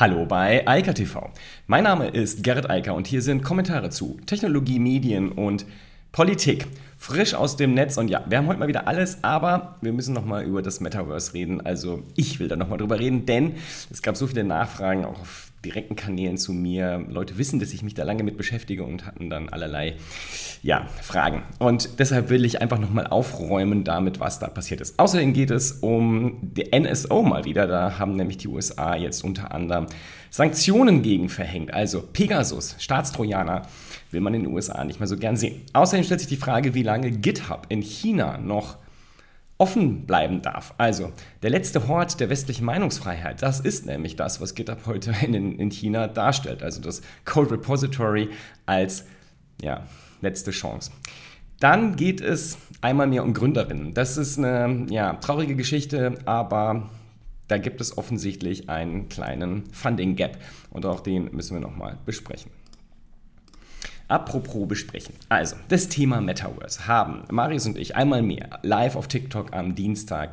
Hallo bei Eika TV. Mein Name ist Gerrit Eiker und hier sind Kommentare zu Technologie, Medien und Politik. Frisch aus dem Netz und ja, wir haben heute mal wieder alles, aber wir müssen nochmal über das Metaverse reden. Also ich will da nochmal drüber reden, denn es gab so viele Nachfragen auch auf direkten Kanälen zu mir. Leute wissen, dass ich mich da lange mit beschäftige und hatten dann allerlei ja, Fragen. Und deshalb will ich einfach nochmal aufräumen damit, was da passiert ist. Außerdem geht es um die NSO mal wieder. Da haben nämlich die USA jetzt unter anderem Sanktionen gegen verhängt. Also Pegasus, Staatstrojaner, will man in den USA nicht mehr so gern sehen. Außerdem stellt sich die Frage, wie lange GitHub in China noch offen bleiben darf. Also der letzte Hort der westlichen Meinungsfreiheit, das ist nämlich das, was GitHub heute in, in China darstellt. Also das Code Repository als ja, letzte Chance. Dann geht es einmal mehr um Gründerinnen. Das ist eine ja, traurige Geschichte, aber da gibt es offensichtlich einen kleinen Funding Gap und auch den müssen wir nochmal besprechen. Apropos besprechen. Also, das Thema Metaverse haben Marius und ich einmal mehr live auf TikTok am Dienstag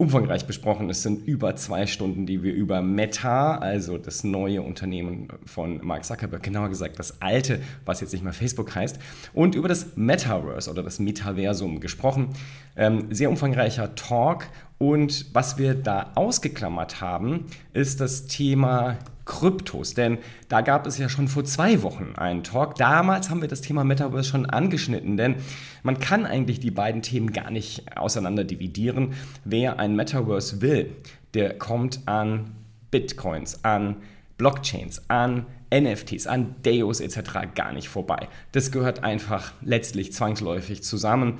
umfangreich besprochen. Es sind über zwei Stunden, die wir über Meta, also das neue Unternehmen von Mark Zuckerberg, genauer gesagt das alte, was jetzt nicht mehr Facebook heißt, und über das Metaverse oder das Metaversum gesprochen. Ähm, sehr umfangreicher Talk und was wir da ausgeklammert haben, ist das Thema Kryptos. Denn da gab es ja schon vor zwei Wochen einen Talk. Damals haben wir das Thema Metaverse schon angeschnitten, denn man kann eigentlich die beiden Themen gar nicht auseinander dividieren. Wer ein Metaverse will, der kommt an Bitcoins, an Blockchains, an NFTs, an Deos etc. gar nicht vorbei. Das gehört einfach letztlich zwangsläufig zusammen.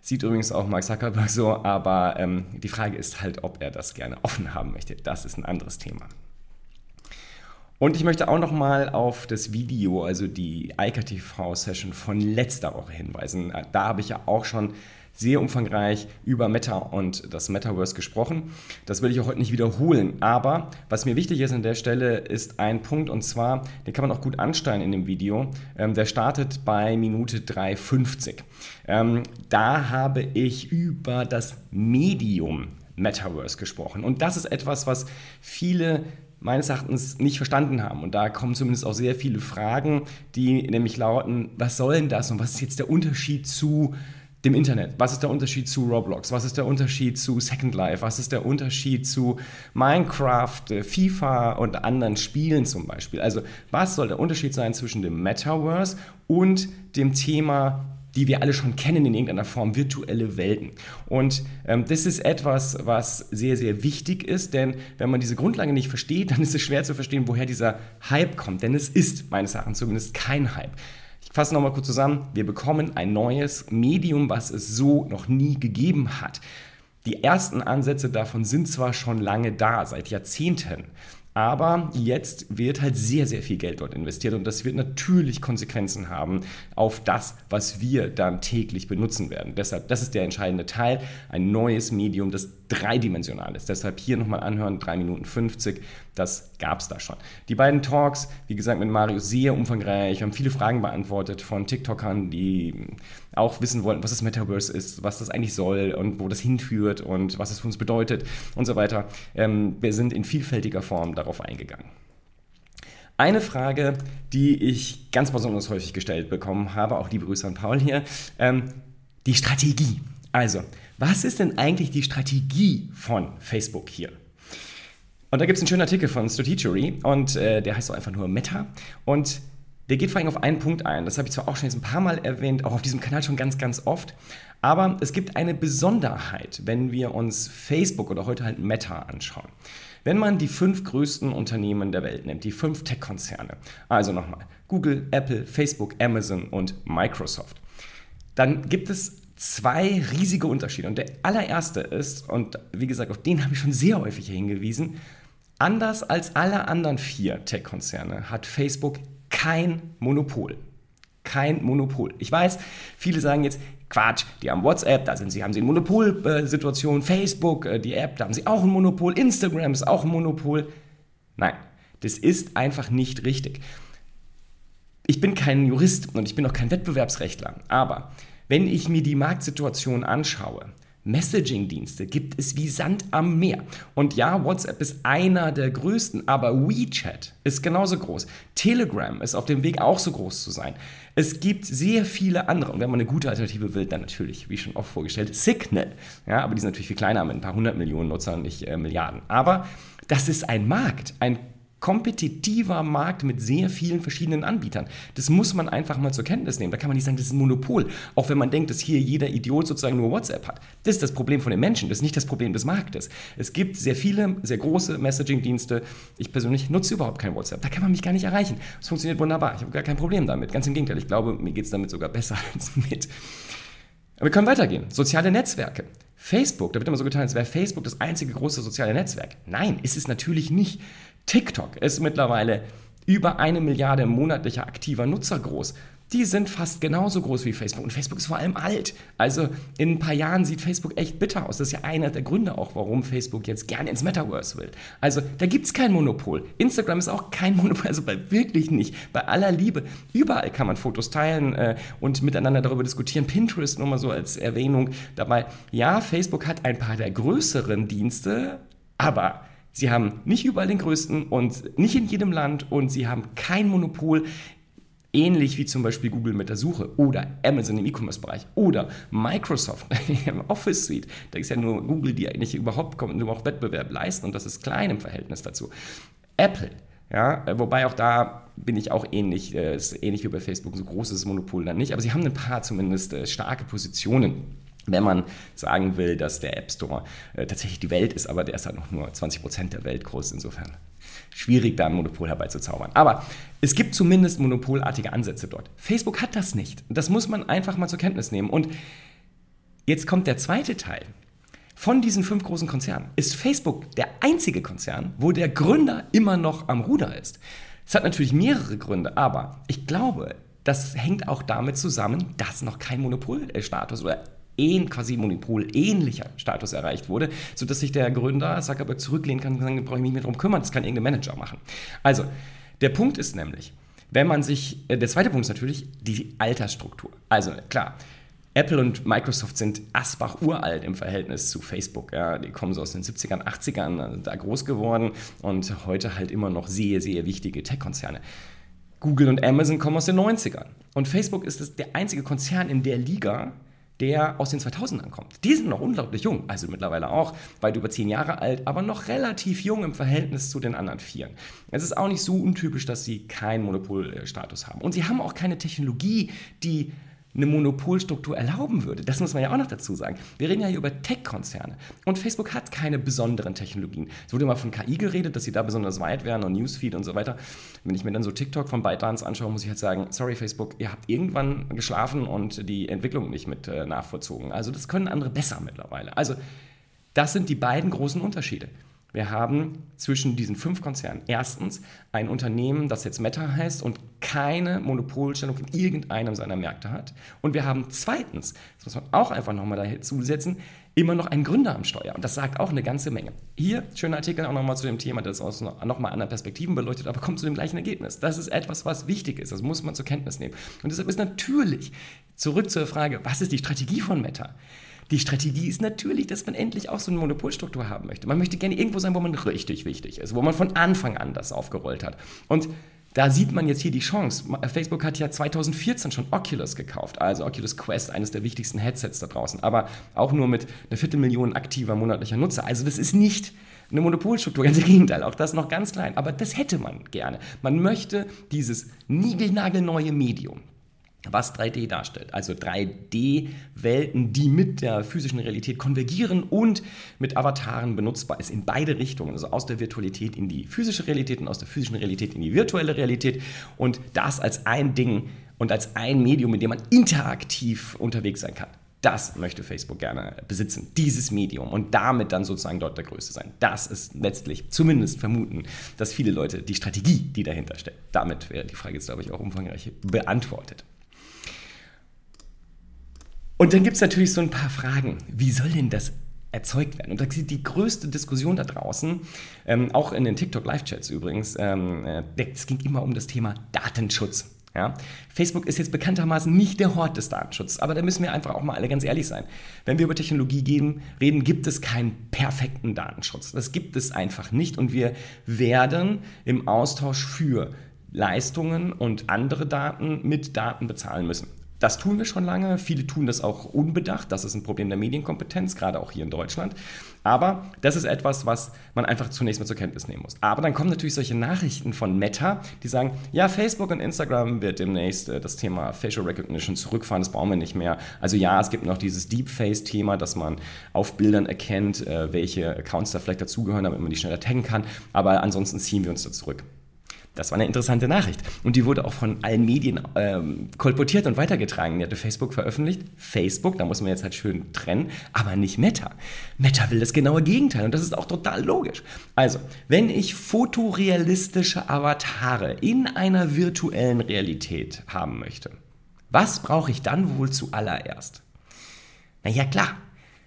Sieht übrigens auch Mark Zuckerberg so, aber ähm, die Frage ist halt, ob er das gerne offen haben möchte. Das ist ein anderes Thema. Und ich möchte auch nochmal auf das Video, also die IKTV-Session von letzter Woche hinweisen. Da habe ich ja auch schon sehr umfangreich über Meta und das Metaverse gesprochen. Das will ich auch heute nicht wiederholen. Aber was mir wichtig ist an der Stelle, ist ein Punkt und zwar, den kann man auch gut ansteuern in dem Video. Ähm, der startet bei Minute 3,50. Ähm, da habe ich über das Medium Metaverse gesprochen. Und das ist etwas, was viele meines Erachtens nicht verstanden haben. Und da kommen zumindest auch sehr viele Fragen, die nämlich lauten, was soll denn das und was ist jetzt der Unterschied zu dem Internet? Was ist der Unterschied zu Roblox? Was ist der Unterschied zu Second Life? Was ist der Unterschied zu Minecraft, äh, FIFA und anderen Spielen zum Beispiel? Also was soll der Unterschied sein zwischen dem Metaverse und dem Thema die wir alle schon kennen in irgendeiner Form, virtuelle Welten. Und ähm, das ist etwas, was sehr, sehr wichtig ist, denn wenn man diese Grundlage nicht versteht, dann ist es schwer zu verstehen, woher dieser Hype kommt. Denn es ist meines Erachtens zumindest kein Hype. Ich fasse nochmal kurz zusammen. Wir bekommen ein neues Medium, was es so noch nie gegeben hat. Die ersten Ansätze davon sind zwar schon lange da, seit Jahrzehnten, aber jetzt wird halt sehr, sehr viel Geld dort investiert und das wird natürlich Konsequenzen haben auf das, was wir dann täglich benutzen werden. Deshalb, das ist der entscheidende Teil, ein neues Medium, das dreidimensional ist. Deshalb hier nochmal anhören, 3 Minuten 50, das gab es da schon. Die beiden Talks, wie gesagt, mit Mario sehr umfangreich, haben viele Fragen beantwortet von TikTokern, die auch wissen wollten, was das Metaverse ist, was das eigentlich soll und wo das hinführt und was es für uns bedeutet und so weiter. Ähm, wir sind in vielfältiger Form darauf eingegangen. Eine Frage, die ich ganz besonders häufig gestellt bekommen habe, auch liebe Grüße an Paul hier, ähm, die Strategie. Also, was ist denn eigentlich die Strategie von Facebook hier? Und da gibt es einen schönen Artikel von Strategery und äh, der heißt auch einfach nur Meta. Und der geht vor allem auf einen Punkt ein. Das habe ich zwar auch schon jetzt ein paar Mal erwähnt, auch auf diesem Kanal schon ganz, ganz oft. Aber es gibt eine Besonderheit, wenn wir uns Facebook oder heute halt Meta anschauen. Wenn man die fünf größten Unternehmen der Welt nimmt, die fünf Tech-Konzerne, also nochmal Google, Apple, Facebook, Amazon und Microsoft, dann gibt es zwei riesige Unterschiede. Und der allererste ist, und wie gesagt, auf den habe ich schon sehr häufig hingewiesen, anders als alle anderen vier Tech-Konzerne hat Facebook kein Monopol. Kein Monopol. Ich weiß, viele sagen jetzt, Quatsch, die haben WhatsApp, da sind sie, haben sie eine Monopolsituation, Facebook, äh, die App, da haben sie auch ein Monopol, Instagram ist auch ein Monopol. Nein, das ist einfach nicht richtig. Ich bin kein Jurist und ich bin auch kein Wettbewerbsrechtler, aber wenn ich mir die Marktsituation anschaue, Messaging-Dienste gibt es wie Sand am Meer. Und ja, WhatsApp ist einer der größten, aber WeChat ist genauso groß. Telegram ist auf dem Weg auch so groß zu sein. Es gibt sehr viele andere. Und wenn man eine gute Alternative will, dann natürlich, wie schon oft vorgestellt, Signal. Ja, aber die sind natürlich viel kleiner mit ein paar hundert Millionen Nutzern, nicht äh, Milliarden. Aber das ist ein Markt, ein kompetitiver Markt mit sehr vielen verschiedenen Anbietern. Das muss man einfach mal zur Kenntnis nehmen. Da kann man nicht sagen, das ist ein Monopol. Auch wenn man denkt, dass hier jeder Idiot sozusagen nur WhatsApp hat. Das ist das Problem von den Menschen, das ist nicht das Problem des Marktes. Es gibt sehr viele, sehr große Messaging-Dienste. Ich persönlich nutze überhaupt kein WhatsApp. Da kann man mich gar nicht erreichen. Es funktioniert wunderbar. Ich habe gar kein Problem damit. Ganz im Gegenteil. Ich glaube, mir geht es damit sogar besser als mit. Aber wir können weitergehen. Soziale Netzwerke. Facebook, da wird immer so getan, als wäre Facebook das einzige große soziale Netzwerk. Nein, ist es natürlich nicht. TikTok ist mittlerweile über eine Milliarde monatlicher aktiver Nutzer groß. Die sind fast genauso groß wie Facebook und Facebook ist vor allem alt. Also in ein paar Jahren sieht Facebook echt bitter aus. Das ist ja einer der Gründe auch, warum Facebook jetzt gerne ins Metaverse will. Also da gibt es kein Monopol. Instagram ist auch kein Monopol, also bei wirklich nicht. Bei aller Liebe. Überall kann man Fotos teilen äh, und miteinander darüber diskutieren. Pinterest nur mal so als Erwähnung dabei. Ja, Facebook hat ein paar der größeren Dienste, aber Sie haben nicht überall den größten und nicht in jedem Land und sie haben kein Monopol. Ähnlich wie zum Beispiel Google mit der Suche oder Amazon im E-Commerce-Bereich oder Microsoft im Office Suite. Da ist ja nur Google, die eigentlich überhaupt überhaupt Wettbewerb leisten und das ist klein im Verhältnis dazu. Apple, ja, wobei auch da bin ich auch ähnlich, äh, ähnlich wie bei Facebook, so großes Monopol dann nicht, aber sie haben ein paar zumindest äh, starke Positionen wenn man sagen will, dass der App Store äh, tatsächlich die Welt ist, aber der ist halt noch nur 20 Prozent der Welt groß. Insofern schwierig, da ein Monopol herbeizuzaubern. Aber es gibt zumindest monopolartige Ansätze dort. Facebook hat das nicht. Das muss man einfach mal zur Kenntnis nehmen. Und jetzt kommt der zweite Teil. Von diesen fünf großen Konzernen ist Facebook der einzige Konzern, wo der Gründer immer noch am Ruder ist. Es hat natürlich mehrere Gründe, aber ich glaube, das hängt auch damit zusammen, dass noch kein Monopolstatus oder quasi monopolähnlicher Status erreicht wurde, sodass sich der Gründer Zuckerberg zurücklehnen kann und sagen, da brauche ich mich nicht mehr darum kümmern, das kann irgendein Manager machen. Also, der Punkt ist nämlich, wenn man sich, äh, der zweite Punkt ist natürlich die Altersstruktur. Also klar, Apple und Microsoft sind asbach uralt im Verhältnis zu Facebook. Ja, die kommen so aus den 70ern, 80ern äh, da groß geworden und heute halt immer noch sehr, sehr wichtige Tech-Konzerne. Google und Amazon kommen aus den 90ern. Und Facebook ist der einzige Konzern in der Liga, der aus den 2000ern kommt. Die sind noch unglaublich jung, also mittlerweile auch weit über zehn Jahre alt, aber noch relativ jung im Verhältnis zu den anderen Vieren. Es ist auch nicht so untypisch, dass sie keinen Monopolstatus haben. Und sie haben auch keine Technologie, die eine Monopolstruktur erlauben würde. Das muss man ja auch noch dazu sagen. Wir reden ja hier über Tech-Konzerne. Und Facebook hat keine besonderen Technologien. Es wurde mal von KI geredet, dass sie da besonders weit wären und Newsfeed und so weiter. Wenn ich mir dann so TikTok von ByteDance anschaue, muss ich halt sagen, sorry Facebook, ihr habt irgendwann geschlafen und die Entwicklung nicht mit äh, nachvollzogen. Also das können andere besser mittlerweile. Also das sind die beiden großen Unterschiede. Wir haben zwischen diesen fünf Konzernen erstens ein Unternehmen, das jetzt Meta heißt und keine Monopolstellung in irgendeinem seiner Märkte hat. Und wir haben zweitens, das muss man auch einfach nochmal dazu setzen, immer noch einen Gründer am Steuer. Und das sagt auch eine ganze Menge. Hier, schöner Artikel auch nochmal zu dem Thema, das aus nochmal anderen Perspektiven beleuchtet, aber kommt zu dem gleichen Ergebnis. Das ist etwas, was wichtig ist. Das muss man zur Kenntnis nehmen. Und deshalb ist natürlich, zurück zur Frage, was ist die Strategie von Meta? Die Strategie ist natürlich, dass man endlich auch so eine Monopolstruktur haben möchte. Man möchte gerne irgendwo sein, wo man richtig wichtig ist, wo man von Anfang an das aufgerollt hat. Und da sieht man jetzt hier die Chance. Facebook hat ja 2014 schon Oculus gekauft, also Oculus Quest, eines der wichtigsten Headsets da draußen, aber auch nur mit einer Viertelmillion aktiver monatlicher Nutzer. Also das ist nicht eine Monopolstruktur, ganz im Gegenteil, auch das noch ganz klein. Aber das hätte man gerne. Man möchte dieses niegelnagelneue Medium, was 3D darstellt. Also 3D-Welten, die mit der physischen Realität konvergieren und mit Avataren benutzbar ist in beide Richtungen. Also aus der Virtualität in die physische Realität und aus der physischen Realität in die virtuelle Realität. Und das als ein Ding und als ein Medium, in dem man interaktiv unterwegs sein kann. Das möchte Facebook gerne besitzen, dieses Medium und damit dann sozusagen dort der Größte sein. Das ist letztlich zumindest vermuten, dass viele Leute die Strategie, die dahinter steckt. Damit wäre die Frage jetzt, glaube ich, auch umfangreich beantwortet. Und dann gibt es natürlich so ein paar Fragen. Wie soll denn das erzeugt werden. Und das ist die größte Diskussion da draußen, ähm, auch in den TikTok-Live-Chats übrigens, ähm, äh, es ging immer um das Thema Datenschutz. Ja? Facebook ist jetzt bekanntermaßen nicht der Hort des Datenschutzes, aber da müssen wir einfach auch mal alle ganz ehrlich sein. Wenn wir über Technologie geben, reden, gibt es keinen perfekten Datenschutz. Das gibt es einfach nicht und wir werden im Austausch für Leistungen und andere Daten mit Daten bezahlen müssen. Das tun wir schon lange. Viele tun das auch unbedacht. Das ist ein Problem der Medienkompetenz, gerade auch hier in Deutschland. Aber das ist etwas, was man einfach zunächst mal zur Kenntnis nehmen muss. Aber dann kommen natürlich solche Nachrichten von Meta, die sagen, ja, Facebook und Instagram wird demnächst äh, das Thema Facial Recognition zurückfahren, das brauchen wir nicht mehr. Also ja, es gibt noch dieses Deepface-Thema, dass man auf Bildern erkennt, äh, welche Accounts da vielleicht dazugehören, damit man die schneller taggen kann. Aber ansonsten ziehen wir uns da zurück. Das war eine interessante Nachricht. Und die wurde auch von allen Medien ähm, kolportiert und weitergetragen. Die hatte Facebook veröffentlicht. Facebook, da muss man jetzt halt schön trennen, aber nicht Meta. Meta will das genaue Gegenteil und das ist auch total logisch. Also, wenn ich fotorealistische Avatare in einer virtuellen Realität haben möchte, was brauche ich dann wohl zuallererst? Na ja, klar.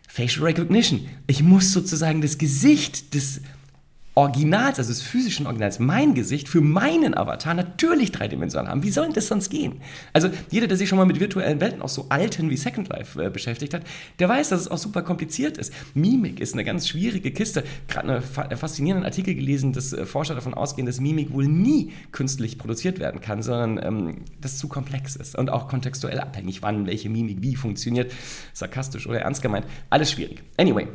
Facial Recognition. Ich muss sozusagen das Gesicht des Originals, also des physischen Originals, mein Gesicht für meinen Avatar natürlich dreidimensional haben. Wie soll denn das sonst gehen? Also jeder, der sich schon mal mit virtuellen Welten, auch so alten wie Second Life äh, beschäftigt hat, der weiß, dass es auch super kompliziert ist. Mimik ist eine ganz schwierige Kiste. Gerade einen fa äh, faszinierenden Artikel gelesen, dass äh, Forscher davon ausgehen, dass Mimik wohl nie künstlich produziert werden kann, sondern ähm, das zu komplex ist und auch kontextuell abhängig, wann welche Mimik wie funktioniert, sarkastisch oder ernst gemeint. Alles schwierig. Anyway,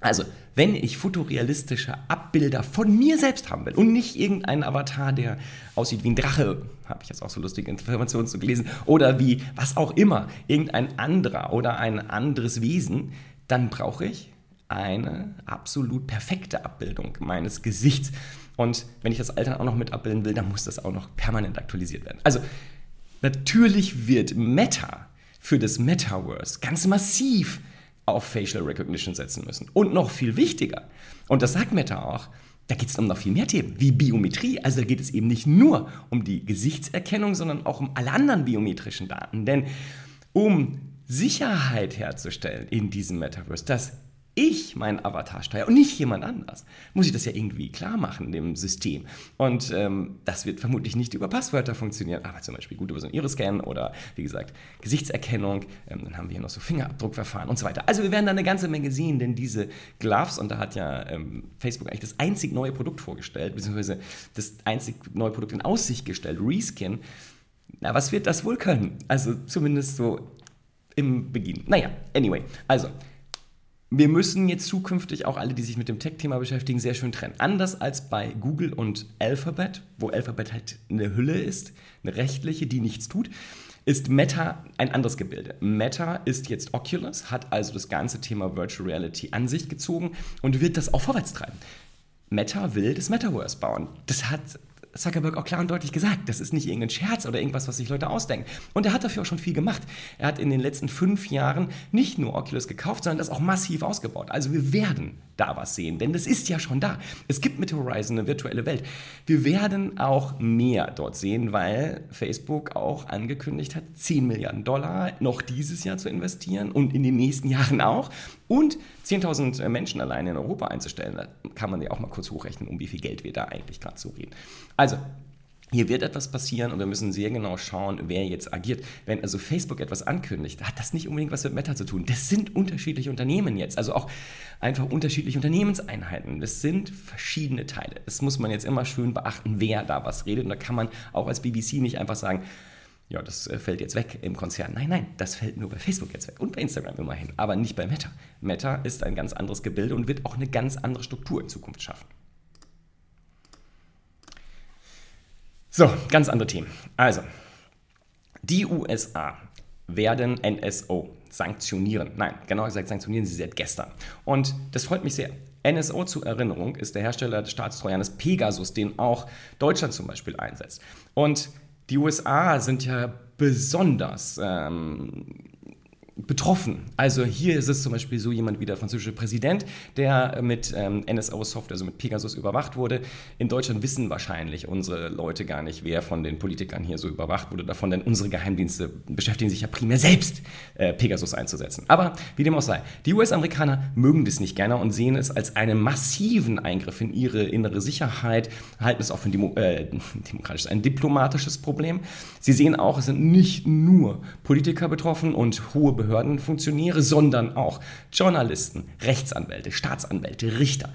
also, wenn ich fotorealistische Abbilder von mir selbst haben will und nicht irgendeinen Avatar, der aussieht wie ein Drache, habe ich jetzt auch so lustige Informationen zu gelesen, oder wie was auch immer, irgendein anderer oder ein anderes Wesen, dann brauche ich eine absolut perfekte Abbildung meines Gesichts. Und wenn ich das Alter auch noch mit abbilden will, dann muss das auch noch permanent aktualisiert werden. Also, natürlich wird Meta für das Metaverse ganz massiv auf Facial Recognition setzen müssen. Und noch viel wichtiger, und das sagt Meta auch, da geht es um noch viel mehr Themen, wie Biometrie. Also da geht es eben nicht nur um die Gesichtserkennung, sondern auch um alle anderen biometrischen Daten. Denn um Sicherheit herzustellen in diesem Metaverse, dass ich meinen Avatar steuere und nicht jemand anders, muss ich das ja irgendwie klar machen, dem System. Und ähm, das wird vermutlich nicht über Passwörter funktionieren, aber zum Beispiel gut über so einen Iris-Scan oder wie gesagt Gesichtserkennung. Ähm, dann haben wir hier noch so Fingerabdruckverfahren und so weiter. Also wir werden da eine ganze Menge sehen, denn diese Gloves, und da hat ja ähm, Facebook eigentlich das einzig neue Produkt vorgestellt, beziehungsweise das einzig neue Produkt in Aussicht gestellt, Reskin. Na, was wird das wohl können? Also zumindest so im Beginn. Naja, anyway, also wir müssen jetzt zukünftig auch alle, die sich mit dem Tech-Thema beschäftigen, sehr schön trennen. Anders als bei Google und Alphabet, wo Alphabet halt eine Hülle ist, eine rechtliche, die nichts tut, ist Meta ein anderes Gebilde. Meta ist jetzt Oculus, hat also das ganze Thema Virtual Reality an sich gezogen und wird das auch vorwärts treiben. Meta will das Metaverse bauen. Das hat Zuckerberg auch klar und deutlich gesagt, das ist nicht irgendein Scherz oder irgendwas, was sich Leute ausdenken. Und er hat dafür auch schon viel gemacht. Er hat in den letzten fünf Jahren nicht nur Oculus gekauft, sondern das auch massiv ausgebaut. Also wir werden da was sehen, denn das ist ja schon da. Es gibt mit Horizon eine virtuelle Welt. Wir werden auch mehr dort sehen, weil Facebook auch angekündigt hat, 10 Milliarden Dollar noch dieses Jahr zu investieren und in den nächsten Jahren auch und 10.000 Menschen alleine in Europa einzustellen. Da kann man ja auch mal kurz hochrechnen, um wie viel Geld wir da eigentlich gerade so reden. Also, hier wird etwas passieren und wir müssen sehr genau schauen, wer jetzt agiert. Wenn also Facebook etwas ankündigt, hat das nicht unbedingt was mit Meta zu tun. Das sind unterschiedliche Unternehmen jetzt, also auch einfach unterschiedliche Unternehmenseinheiten. Das sind verschiedene Teile. Das muss man jetzt immer schön beachten, wer da was redet. Und da kann man auch als BBC nicht einfach sagen, ja, das äh, fällt jetzt weg im Konzern. Nein, nein, das fällt nur bei Facebook jetzt weg und bei Instagram immerhin, aber nicht bei Meta. Meta ist ein ganz anderes Gebilde und wird auch eine ganz andere Struktur in Zukunft schaffen. So, ganz andere Themen. Also, die USA werden NSO sanktionieren. Nein, genauer gesagt sanktionieren sie seit gestern. Und das freut mich sehr. NSO zur Erinnerung ist der Hersteller des Staatstrojaners Pegasus, den auch Deutschland zum Beispiel einsetzt. Und die USA sind ja besonders ähm, betroffen. Also hier ist es zum Beispiel so jemand wie der französische Präsident, der mit ähm, NSO-Software, also mit Pegasus überwacht wurde. In Deutschland wissen wahrscheinlich unsere Leute gar nicht, wer von den Politikern hier so überwacht wurde davon, denn unsere Geheimdienste beschäftigen sich ja primär selbst, äh, Pegasus einzusetzen. Aber wie dem auch sei, die US-Amerikaner mögen das nicht gerne und sehen es als einen massiven Eingriff in ihre innere Sicherheit, halten es auch für ein, Demo äh, demokratisches, ein diplomatisches Problem. Sie sehen auch, es sind nicht nur Politiker betroffen und hohe Behörden, Behördenfunktionäre, sondern auch Journalisten, Rechtsanwälte, Staatsanwälte, Richter,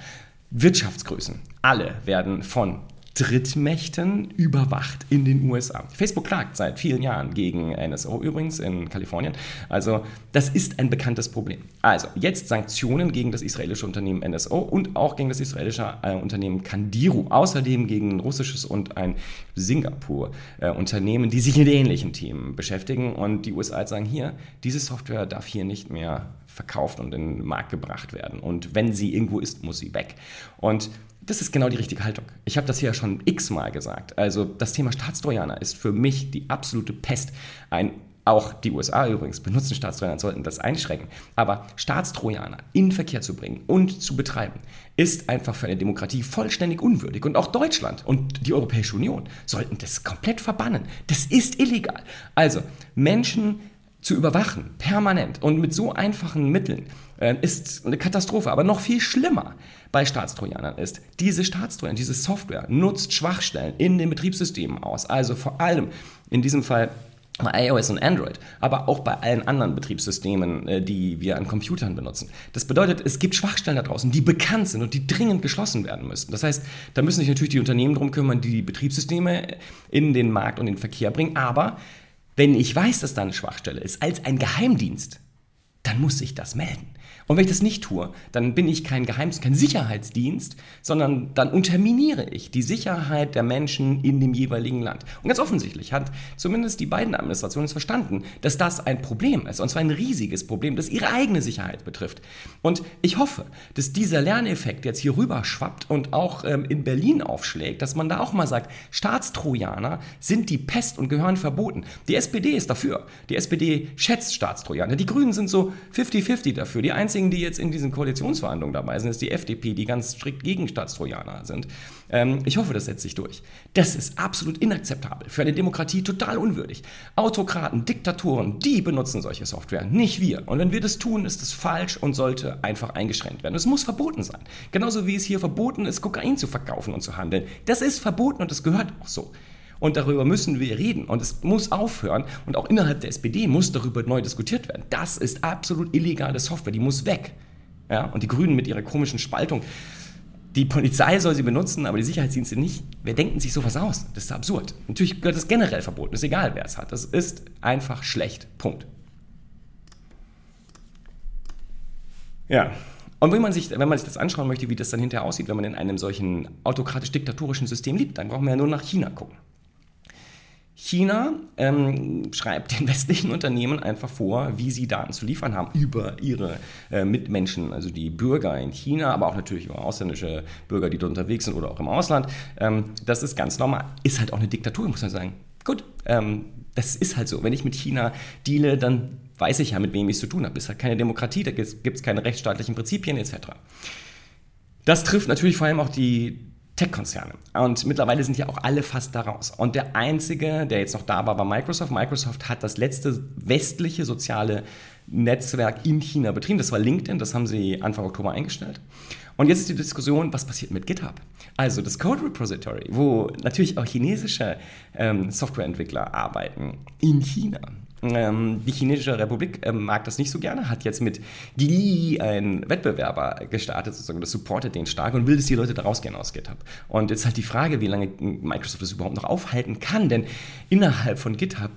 Wirtschaftsgrößen. Alle werden von Drittmächten überwacht in den USA. Facebook klagt seit vielen Jahren gegen NSO übrigens in Kalifornien. Also das ist ein bekanntes Problem. Also jetzt Sanktionen gegen das israelische Unternehmen NSO und auch gegen das israelische äh, Unternehmen Kandiru. Außerdem gegen ein russisches und ein Singapur-Unternehmen, äh, die sich mit ähnlichen Themen beschäftigen. Und die USA sagen hier, diese Software darf hier nicht mehr verkauft und in den Markt gebracht werden. Und wenn sie irgendwo ist, muss sie weg. Und das ist genau die richtige Haltung. Ich habe das hier ja schon x-mal gesagt. Also das Thema Staatstrojaner ist für mich die absolute Pest. Ein auch die USA übrigens benutzen Staatstrojaner, sollten das einschränken. Aber Staatstrojaner in Verkehr zu bringen und zu betreiben, ist einfach für eine Demokratie vollständig unwürdig. Und auch Deutschland und die Europäische Union sollten das komplett verbannen. Das ist illegal. Also Menschen zu überwachen, permanent und mit so einfachen Mitteln, ist eine Katastrophe. Aber noch viel schlimmer bei Staatstrojanern ist, diese Staatstrojaner, diese Software nutzt Schwachstellen in den Betriebssystemen aus. Also vor allem in diesem Fall bei iOS und Android, aber auch bei allen anderen Betriebssystemen, äh, die wir an Computern benutzen. Das bedeutet, es gibt Schwachstellen da draußen, die bekannt sind und die dringend geschlossen werden müssten. Das heißt, da müssen sich natürlich die Unternehmen darum kümmern, die die Betriebssysteme in den Markt und den Verkehr bringen, aber wenn ich weiß, dass da eine Schwachstelle ist, als ein Geheimdienst, dann muss ich das melden. Und wenn ich das nicht tue, dann bin ich kein Geheimdienst, kein Sicherheitsdienst, sondern dann unterminiere ich die Sicherheit der Menschen in dem jeweiligen Land. Und ganz offensichtlich hat zumindest die beiden Administrationen verstanden, dass das ein Problem ist, und zwar ein riesiges Problem, das ihre eigene Sicherheit betrifft. Und ich hoffe, dass dieser Lerneffekt jetzt hier rüber schwappt und auch ähm, in Berlin aufschlägt, dass man da auch mal sagt, Staatstrojaner sind die Pest und gehören verboten. Die SPD ist dafür. Die SPD schätzt Staatstrojaner. Die Grünen sind so 50-50 dafür. Die einzigen einzigen, die jetzt in diesen Koalitionsverhandlungen dabei sind, ist die FDP, die ganz strikt gegen Staatstrojaner sind. Ähm, ich hoffe, das setzt sich durch. Das ist absolut inakzeptabel, für eine Demokratie total unwürdig. Autokraten, Diktatoren, die benutzen solche Software, nicht wir. Und wenn wir das tun, ist das falsch und sollte einfach eingeschränkt werden. Es muss verboten sein. Genauso wie es hier verboten ist, Kokain zu verkaufen und zu handeln. Das ist verboten und das gehört auch so. Und darüber müssen wir reden. Und es muss aufhören. Und auch innerhalb der SPD muss darüber neu diskutiert werden. Das ist absolut illegale Software. Die muss weg. Ja? Und die Grünen mit ihrer komischen Spaltung. Die Polizei soll sie benutzen, aber die Sicherheitsdienste nicht. Wer denken sich sowas aus? Das ist absurd. Natürlich gehört das generell verboten. Ist egal, wer es hat. Das ist einfach schlecht. Punkt. Ja, und wenn man, sich, wenn man sich das anschauen möchte, wie das dann hinterher aussieht, wenn man in einem solchen autokratisch-diktatorischen System lebt, dann brauchen wir ja nur nach China gucken. China ähm, schreibt den westlichen Unternehmen einfach vor, wie sie Daten zu liefern haben über ihre äh, Mitmenschen, also die Bürger in China, aber auch natürlich über ausländische Bürger, die dort unterwegs sind oder auch im Ausland. Ähm, das ist ganz normal. Ist halt auch eine Diktatur, muss man sagen. Gut, ähm, das ist halt so. Wenn ich mit China deale, dann weiß ich ja, mit wem ich es zu tun habe. Es ist halt keine Demokratie, da gibt es keine rechtsstaatlichen Prinzipien etc. Das trifft natürlich vor allem auch die Tech-Konzerne. Und mittlerweile sind ja auch alle fast da raus. Und der einzige, der jetzt noch da war, war Microsoft. Microsoft hat das letzte westliche soziale Netzwerk in China betrieben. Das war LinkedIn, das haben sie Anfang Oktober eingestellt. Und jetzt ist die Diskussion, was passiert mit GitHub? Also das Code Repository, wo natürlich auch chinesische ähm, Softwareentwickler arbeiten in China. Ähm, die Chinesische Republik ähm, mag das nicht so gerne, hat jetzt mit Gili einen Wettbewerber gestartet, sozusagen, das supportet den stark und will, dass die Leute da rausgehen aus GitHub. Und jetzt halt die Frage, wie lange Microsoft das überhaupt noch aufhalten kann, denn innerhalb von GitHub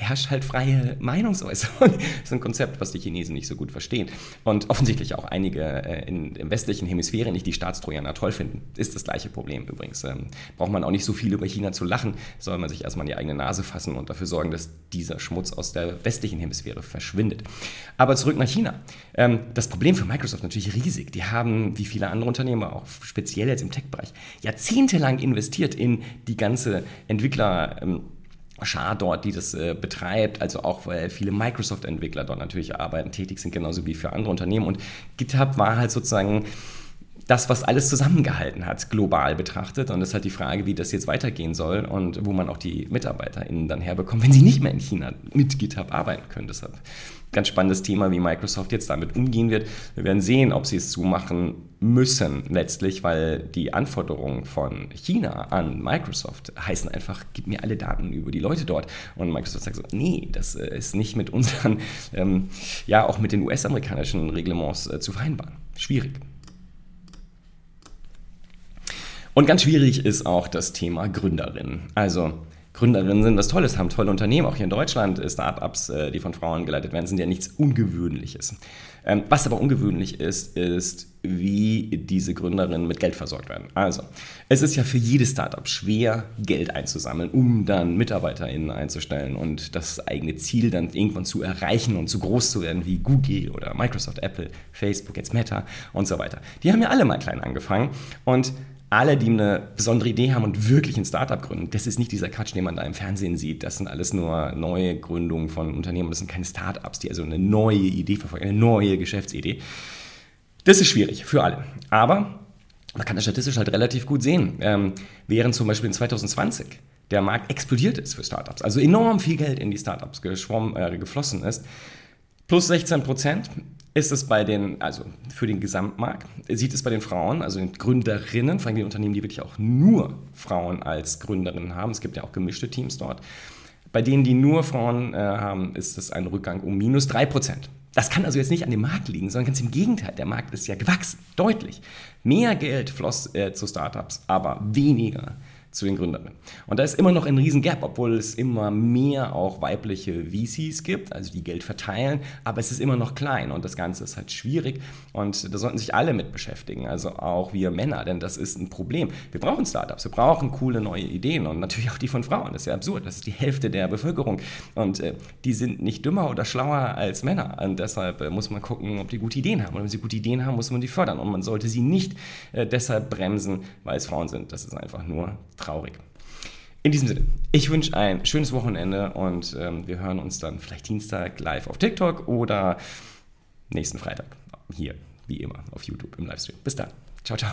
herrscht halt freie Meinungsäußerung. Das ist ein Konzept, was die Chinesen nicht so gut verstehen. Und offensichtlich auch einige äh, in, in westlichen Hemisphäre nicht die Staatstrojaner toll finden. Ist das gleiche Problem übrigens. Ähm, braucht man auch nicht so viel über China zu lachen, soll man sich erstmal in die eigene Nase fassen und dafür sorgen, dass dieser Schmutz aus der westlichen Hemisphäre verschwindet. Aber zurück nach China. Ähm, das Problem für Microsoft natürlich riesig. Die haben, wie viele andere Unternehmen, auch speziell jetzt im Tech-Bereich, jahrzehntelang investiert in die ganze Entwickler- ähm, Schar dort, die das äh, betreibt, also auch weil viele Microsoft-Entwickler dort natürlich arbeiten, tätig sind, genauso wie für andere Unternehmen. Und GitHub war halt sozusagen das, was alles zusammengehalten hat, global betrachtet. Und es ist halt die Frage, wie das jetzt weitergehen soll und wo man auch die MitarbeiterInnen dann herbekommt, wenn sie nicht mehr in China mit GitHub arbeiten können. Deshalb ganz spannendes Thema, wie Microsoft jetzt damit umgehen wird. Wir werden sehen, ob sie es zumachen müssen letztlich, weil die Anforderungen von China an Microsoft heißen einfach, gib mir alle Daten über die Leute dort. Und Microsoft sagt so, nee, das äh, ist nicht mit unseren, ähm, ja auch mit den US-amerikanischen Reglements äh, zu vereinbaren. Schwierig. Und ganz schwierig ist auch das Thema Gründerinnen. Also Gründerinnen sind was Tolles, haben tolle Unternehmen, auch hier in Deutschland. Startups, äh, die von Frauen geleitet werden, sind ja nichts Ungewöhnliches. Ähm, was aber ungewöhnlich ist, ist, wie diese Gründerinnen mit Geld versorgt werden. Also, es ist ja für jedes Startup schwer, Geld einzusammeln, um dann MitarbeiterInnen einzustellen und das eigene Ziel dann irgendwann zu erreichen und so groß zu werden wie Google oder Microsoft, Apple, Facebook, jetzt Meta und so weiter. Die haben ja alle mal klein angefangen und alle, die eine besondere Idee haben und wirklich ein Startup gründen, das ist nicht dieser Quatsch, den man da im Fernsehen sieht. Das sind alles nur neue Gründungen von Unternehmen. Das sind keine Startups, die also eine neue Idee verfolgen, eine neue Geschäftsidee. Das ist schwierig für alle. Aber man kann das statistisch halt relativ gut sehen. Ähm, während zum Beispiel in 2020 der Markt explodiert ist für Startups, also enorm viel Geld in die Startups geschwommen, äh, geflossen ist, plus 16 Prozent ist es bei den, also für den Gesamtmarkt, sieht es bei den Frauen, also den Gründerinnen, vor allem die Unternehmen, die wirklich auch nur Frauen als Gründerinnen haben, es gibt ja auch gemischte Teams dort, bei denen, die nur Frauen äh, haben, ist es ein Rückgang um minus 3%. Das kann also jetzt nicht an dem Markt liegen, sondern ganz im Gegenteil. Der Markt ist ja gewachsen, deutlich. Mehr Geld floss äh, zu Startups, aber weniger zu den Gründerinnen. Und da ist immer noch ein riesen Gap, obwohl es immer mehr auch weibliche VCs gibt, also die Geld verteilen, aber es ist immer noch klein und das Ganze ist halt schwierig und da sollten sich alle mit beschäftigen, also auch wir Männer, denn das ist ein Problem. Wir brauchen Startups, wir brauchen coole neue Ideen und natürlich auch die von Frauen, das ist ja absurd, das ist die Hälfte der Bevölkerung und äh, die sind nicht dümmer oder schlauer als Männer und deshalb äh, muss man gucken, ob die gute Ideen haben und wenn sie gute Ideen haben, muss man die fördern und man sollte sie nicht äh, deshalb bremsen, weil es Frauen sind, das ist einfach nur traurig. In diesem Sinne, ich wünsche ein schönes Wochenende und ähm, wir hören uns dann vielleicht Dienstag live auf TikTok oder nächsten Freitag hier, wie immer, auf YouTube im Livestream. Bis dann. Ciao, ciao.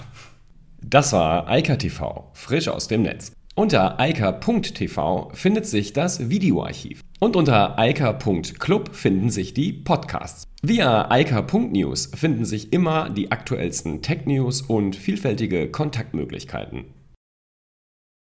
Das war Eika TV, frisch aus dem Netz. Unter eika.tv findet sich das Videoarchiv. Und unter eika.club finden sich die Podcasts. Via eika.news finden sich immer die aktuellsten Tech-News und vielfältige Kontaktmöglichkeiten.